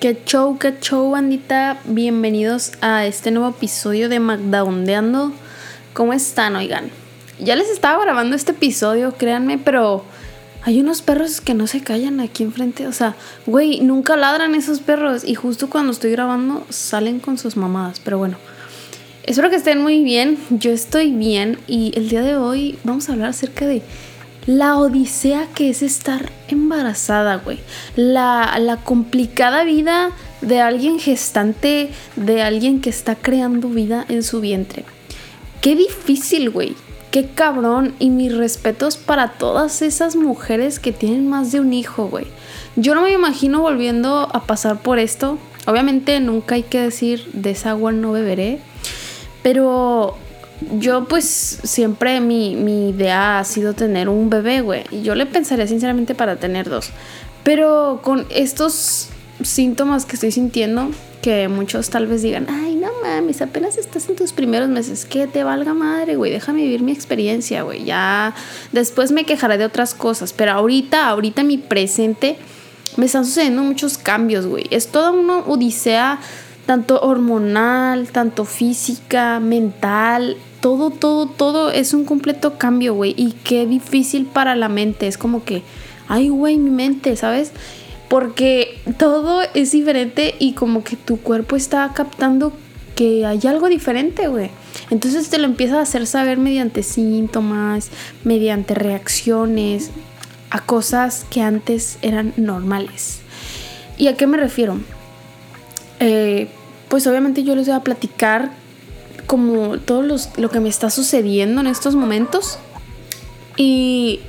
Qué show, qué show, bandita. Bienvenidos a este nuevo episodio de McDowndeando. ¿Cómo están, oigan? Ya les estaba grabando este episodio, créanme, pero hay unos perros que no se callan aquí enfrente. O sea, güey, nunca ladran esos perros. Y justo cuando estoy grabando salen con sus mamadas. Pero bueno, espero que estén muy bien. Yo estoy bien. Y el día de hoy vamos a hablar acerca de la odisea que es estar embarazada, güey. La, la, complicada vida de alguien gestante, de alguien que está creando vida en su vientre. Qué difícil, güey. Qué cabrón. Y mis respetos para todas esas mujeres que tienen más de un hijo, güey. Yo no me imagino volviendo a pasar por esto. Obviamente nunca hay que decir de esa agua no beberé. Pero yo pues siempre mi, idea ha sido tener un bebé, güey. Y yo le pensaría sinceramente para tener dos. Pero con estos síntomas que estoy sintiendo, que muchos tal vez digan, ay, no mames, apenas estás en tus primeros meses, que te valga madre, güey, déjame vivir mi experiencia, güey. Ya después me quejaré de otras cosas, pero ahorita, ahorita mi presente, me están sucediendo muchos cambios, güey. Es toda una odisea tanto hormonal, tanto física, mental, todo, todo, todo es un completo cambio, güey. Y qué difícil para la mente. Es como que, ay, güey, mi mente, ¿sabes? Porque todo es diferente y como que tu cuerpo está captando que hay algo diferente, güey. Entonces te lo empieza a hacer saber mediante síntomas, mediante reacciones a cosas que antes eran normales. ¿Y a qué me refiero? Eh, pues obviamente yo les voy a platicar como todo lo que me está sucediendo en estos momentos. Y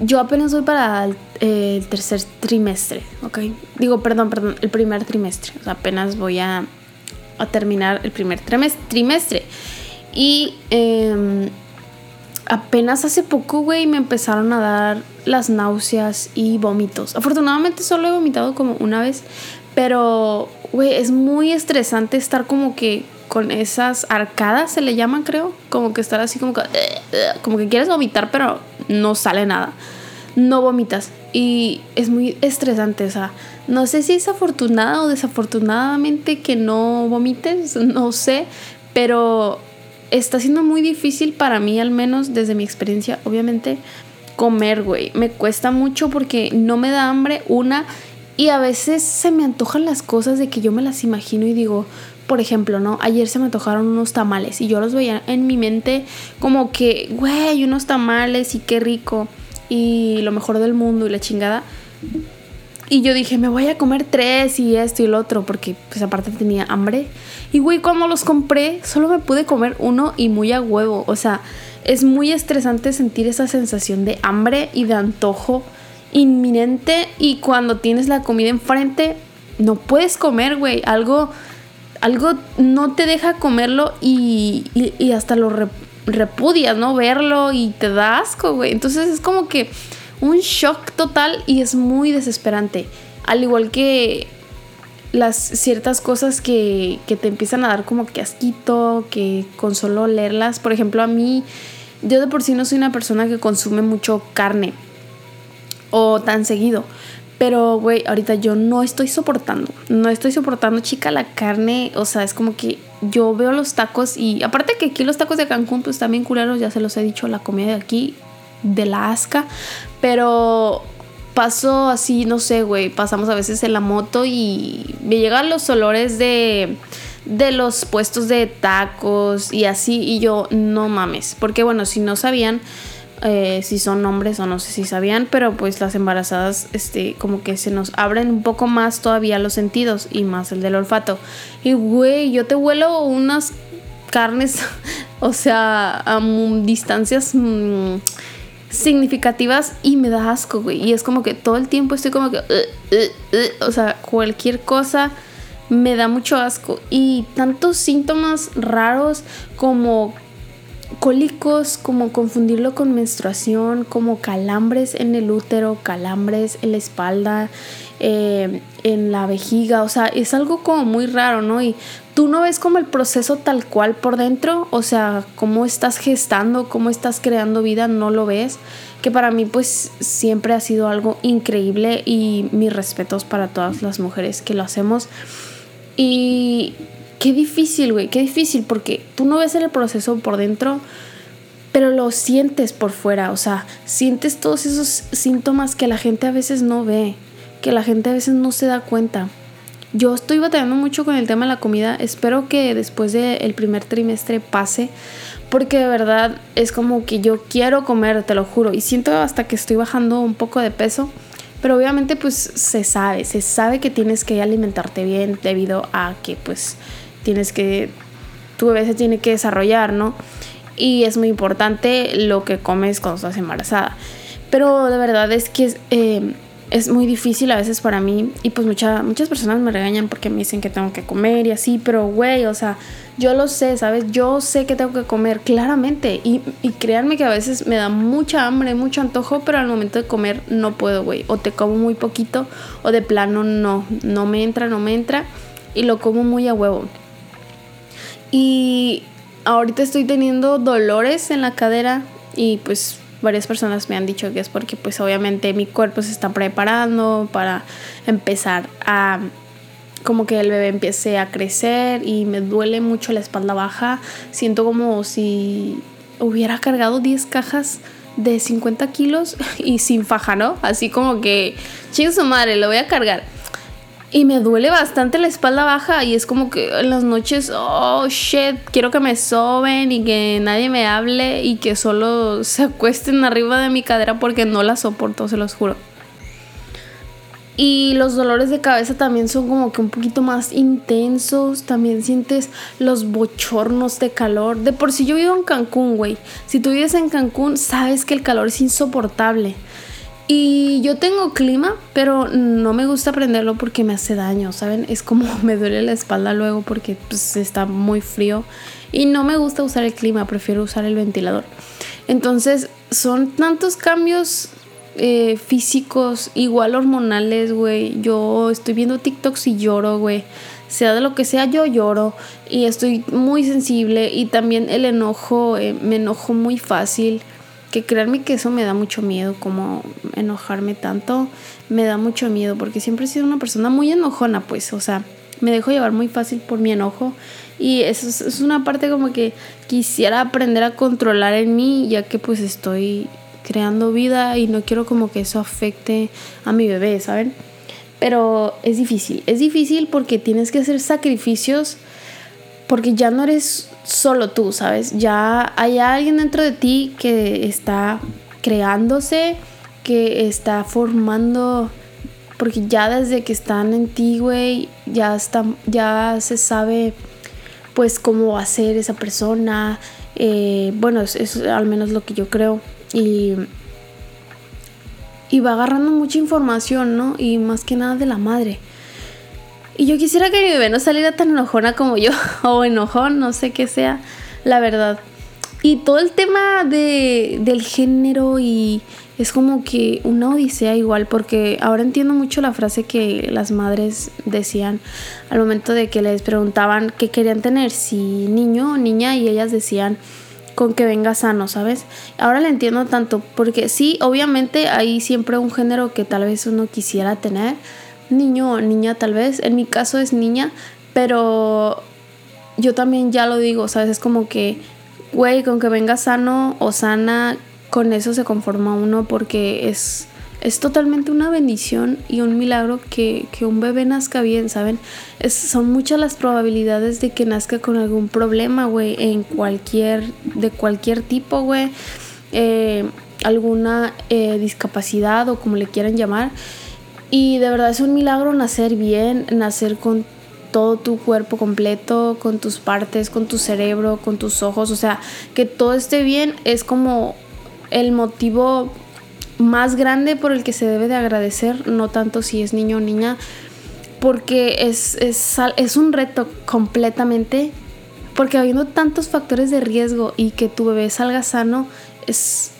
yo apenas voy para el, tercer trimestre, ¿ok? Digo, perdón, perdón, el primer trimestre. Apenas voy a, a terminar el primer trimestre. Y em, apenas hace poco, güey, me empezaron a dar las náuseas y vómitos. Afortunadamente solo he vomitado como una vez, pero, güey, es muy estresante estar como que con esas arcadas, se le llaman, creo. Como que estar así como que, como que quieres vomitar, pero no sale nada. No vomitas. Y es muy estresante, o sea, no sé si es afortunada o desafortunadamente que no vomites, no sé, pero está siendo muy difícil para mí, al menos desde mi experiencia, obviamente, comer, güey. Me cuesta mucho porque no me da hambre, una, y a veces se me antojan las cosas de que yo me las imagino y digo, por ejemplo, ¿no? Ayer se me antojaron unos tamales y yo los veía en mi mente como que, güey, unos tamales y qué rico y lo mejor del mundo y la chingada. Y yo dije, me voy a comer tres y esto y lo otro, porque pues aparte tenía hambre. Y güey, cuando los compré, solo me pude comer uno y muy a huevo. O sea, es muy estresante sentir esa sensación de hambre y de antojo inminente. Y cuando tienes la comida enfrente, no puedes comer, güey. Algo algo no te deja comerlo y, hasta lo repudias, ¿no? Verlo y te da asco, güey. Entonces es como que un shock total y es muy desesperante. Al igual que las ciertas cosas que, que te empiezan a dar como que asquito, que con solo leerlas, por ejemplo, a mí, yo de por sí no soy una persona que consume mucho carne o tan seguido. Pero, güey, ahorita yo no estoy soportando. No estoy soportando, chica, la carne. O sea, es como que yo veo los tacos y aparte que aquí los tacos de Cancún pues también culeros, ya se los he dicho, la comida de aquí, de la asca. Pero paso así, no sé, güey, pasamos a veces en la moto y me llegan los olores de de los puestos de tacos y así y yo no mames, porque bueno, si no sabían, eh, si son hombres o no sé si sabían, pero pues las embarazadas, este, como que se nos abren un poco más todavía los sentidos y más el del olfato. Y güey, yo te huelo unas carnes, o sea, a distancias mm, significativas y me da asco, güey. Y es como que todo el tiempo estoy como que, o sea, cualquier cosa me da mucho asco. Y tantos síntomas raros como cólicos, como confundirlo con menstruación, como calambres en el útero, calambres en la espalda, eh, en la vejiga, o sea, es algo como muy raro, ¿no? Y tú no ves como el proceso tal cual por dentro, o sea, cómo estás gestando, cómo estás creando vida, no lo ves, que para mí pues siempre ha sido algo increíble y mis respetos para todas las mujeres que lo hacemos. Y qué difícil, güey, qué difícil, porque tú no ves el proceso por dentro, pero lo sientes por fuera, o sea, sientes todos esos síntomas que la gente a veces no ve que la gente a veces no se da cuenta. Yo estoy batallando mucho con el tema de la comida. Espero que después del primer trimestre pase. Porque de verdad es como que yo quiero comer, te lo juro. Y siento hasta que estoy bajando un poco de peso. Pero obviamente pues se sabe, se sabe que tienes que alimentarte bien debido a que pues tienes que, tu bebé se tiene que desarrollar, ¿no? Y es muy importante lo que comes cuando estás embarazada. Pero de verdad es que... Eh, es muy difícil a veces para mí y pues muchas personas me regañan porque me dicen que tengo que comer y así, pero güey, o sea, yo lo sé, ¿sabes? Yo sé que tengo que comer claramente y, y créanme que a veces me da mucha hambre, mucho antojo, pero al momento de comer no puedo, güey, o te como muy poquito o de plano no, no me entra, no me entra y lo como muy a huevo. Y ahorita estoy teniendo dolores en la cadera y pues varias personas me han dicho que es porque pues obviamente mi cuerpo se está preparando para empezar a como que el bebé empiece a crecer y me duele mucho la espalda baja. Siento como si hubiera cargado 10 cajas de 50 kilos y sin faja, ¿no? Así como que, ching su madre, lo voy a cargar. Y me duele bastante la espalda baja y es como que en las noches, oh shit, quiero que me soben y que nadie me hable y que solo se acuesten arriba de mi cadera porque no la soporto, se los juro. Y los dolores de cabeza también son como que un poquito más intensos. También sientes los bochornos de calor. De por sí yo vivo en Cancún, güey. Si tú vives en Cancún, sabes que el calor es insoportable. Y yo tengo clima, pero no me gusta prenderlo porque me hace daño, ¿saben? Es como me duele la espalda luego porque pues, está muy frío. Y no me gusta usar el clima, prefiero usar el ventilador. Entonces, son tantos cambios eh, físicos, igual hormonales, güey. Yo estoy viendo TikToks y lloro, güey. Sea de lo que sea, yo lloro. Y estoy muy sensible. Y también el enojo, eh, me enojo muy fácil que créanme que eso me da mucho miedo, como enojarme tanto, me da mucho miedo, porque siempre he sido una persona muy enojona, pues, o sea, me dejo llevar muy fácil por mi enojo y eso es, una parte como que quisiera aprender a controlar en mí, ya que pues estoy creando vida y no quiero como que eso afecte a mi bebé, ¿saben? Pero es difícil, es difícil porque tienes que hacer sacrificios porque ya no eres solo tú, ¿sabes? Ya hay alguien dentro de ti que está creándose, que está formando, porque ya desde que están en ti, güey, ya, está, ya se sabe pues cómo va a ser esa persona. Eh, bueno, es, es, al menos lo que yo creo. Y, y va agarrando mucha información, ¿no? Y más que nada de la madre. Y yo quisiera que mi bebé no saliera tan enojona como yo, o enojón, no sé qué sea, la verdad. Y todo el tema de, del género y es como que una odisea igual, porque ahora entiendo mucho la frase que las madres decían al momento de que les preguntaban qué querían tener, si niño o niña, y ellas decían con que venga sano, ¿sabes? Ahora le entiendo tanto, porque sí, obviamente hay siempre un género que tal vez uno quisiera tener, niño o niña tal vez. En mi caso es niña, pero yo también ya lo digo, ¿sabes? Es como que, güey, con que venga sano o sana, con eso se conforma uno porque es, es totalmente una bendición y un milagro que, un bebé nazca bien, ¿saben? son muchas las probabilidades de que nazca con algún problema, güey, en cualquier, de cualquier tipo, güey. Eh, alguna eh, discapacidad o como le quieran llamar. Y de verdad es un milagro nacer bien, nacer con todo tu cuerpo completo, con tus partes, con tu cerebro, con tus ojos, o sea, que todo esté bien es como el motivo más grande por el que se debe de agradecer, no tanto si es niño o niña, porque es, es, es un reto completamente Porque habiendo tantos factores de riesgo y que tu bebé salga sano, es,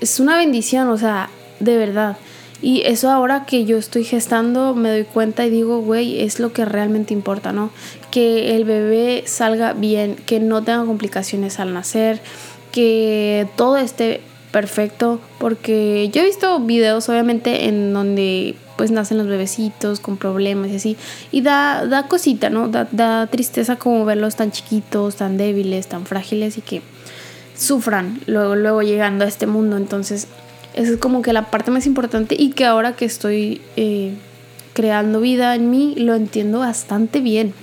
es una bendición, o sea, de verdad. Y eso ahora que yo estoy gestando me doy cuenta y digo, güey, es lo que realmente importa, ¿no? Que el bebé salga bien, que no tenga complicaciones al nacer, que todo esté perfecto, porque yo he visto videos obviamente en donde pues nacen los bebecitos con problemas y así, y da, da cosita, ¿no? Da, da tristeza como verlos tan chiquitos, tan débiles, tan frágiles y que sufran luego, luego llegando a este mundo, entonces esa es como que la parte más importante y que ahora que estoy eh, creando vida en mí lo entiendo bastante bien.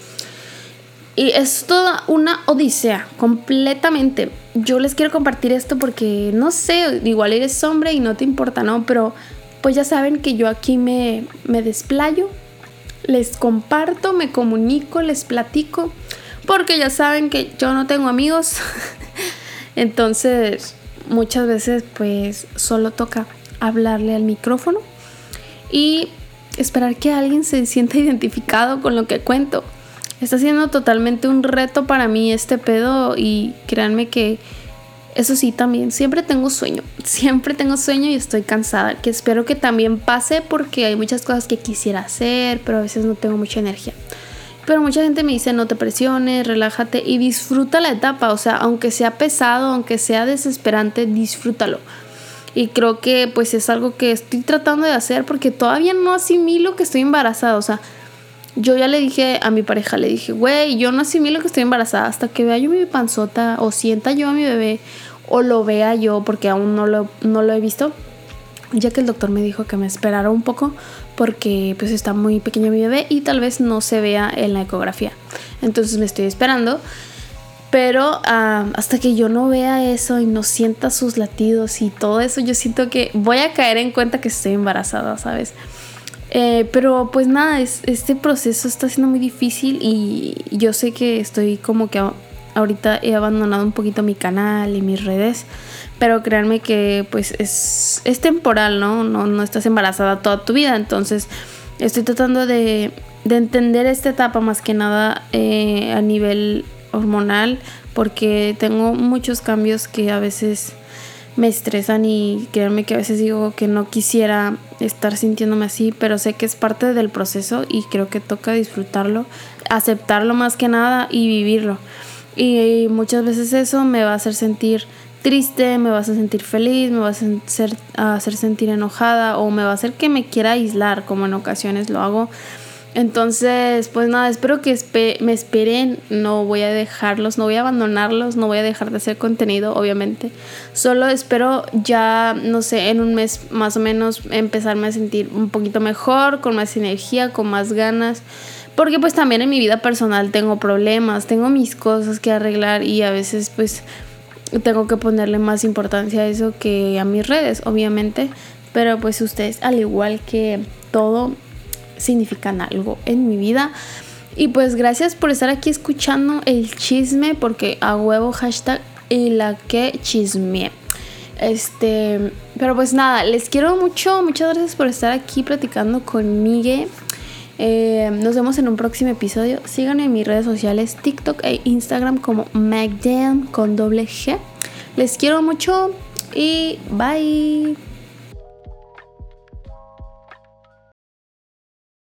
Y es toda una odisea, completamente. Yo les quiero compartir esto porque, no sé, igual eres hombre y no te importa, ¿no? Pero pues ya saben que yo aquí me, me desplayo, les comparto, me comunico, les platico, porque ya saben que yo no tengo amigos. Entonces, muchas veces pues solo toca hablarle al micrófono y esperar que alguien se sienta identificado con lo que cuento. Está siendo totalmente un reto para mí este pedo y créanme que eso sí también, siempre tengo sueño, siempre tengo sueño y estoy cansada, que espero que también pase porque hay muchas cosas que quisiera hacer, pero a veces no tengo mucha energía. Pero mucha gente me dice, no te presiones, relájate y disfruta la etapa. O sea, aunque sea pesado, aunque sea desesperante, disfrútalo. Y creo que pues es algo que estoy tratando de hacer porque todavía no asimilo que estoy embarazada. O sea, yo ya le dije a mi pareja, le dije, güey, yo no asimilo que estoy embarazada hasta que vea yo mi panzota o sienta yo a mi bebé o lo vea yo porque aún no lo, no lo he visto. Ya que el doctor me dijo que me esperara un poco porque pues está muy pequeño mi bebé y tal vez no se vea en la ecografía. Entonces me estoy esperando. Pero hasta que yo no vea eso y no sienta sus latidos y todo eso, yo siento que voy a caer en cuenta que estoy embarazada, ¿sabes? Eh, pero pues nada, este proceso está siendo muy difícil y yo sé que estoy como que ahorita he abandonado un poquito mi canal y mis redes pero créanme que pues es, es temporal, ¿no? ¿no? No estás embarazada toda tu vida, entonces estoy tratando de, de entender esta etapa más que nada eh, a nivel hormonal, porque tengo muchos cambios que a veces me estresan y créanme que a veces digo que no quisiera estar sintiéndome así, pero sé que es parte del proceso y creo que toca disfrutarlo, aceptarlo más que nada y vivirlo. Y muchas veces eso me va a hacer sentir triste, me vas a sentir feliz, me vas a hacer, a hacer sentir enojada o me va a hacer que me quiera aislar, como en ocasiones lo hago. Entonces, pues nada, espero que me esperen, no voy a dejarlos, no voy a abandonarlos, no voy a dejar de hacer contenido, obviamente. Solo espero ya, no sé, en un mes más o menos empezarme a sentir un poquito mejor, con más energía, con más ganas. Porque pues también en mi vida personal tengo problemas, tengo mis cosas que arreglar y a veces pues tengo que ponerle más importancia a eso que a mis redes, obviamente. Pero pues ustedes, al igual que todo, significan algo en mi vida. Y pues gracias por estar aquí escuchando el chisme, porque a huevo hashtag y la que chisme. Este, pero pues nada, les quiero mucho, muchas gracias por estar aquí platicando conmigo. Eh, nos vemos en un próximo episodio. Síganme en mis redes sociales, TikTok e Instagram como Magdam con doble G. Les quiero mucho y bye.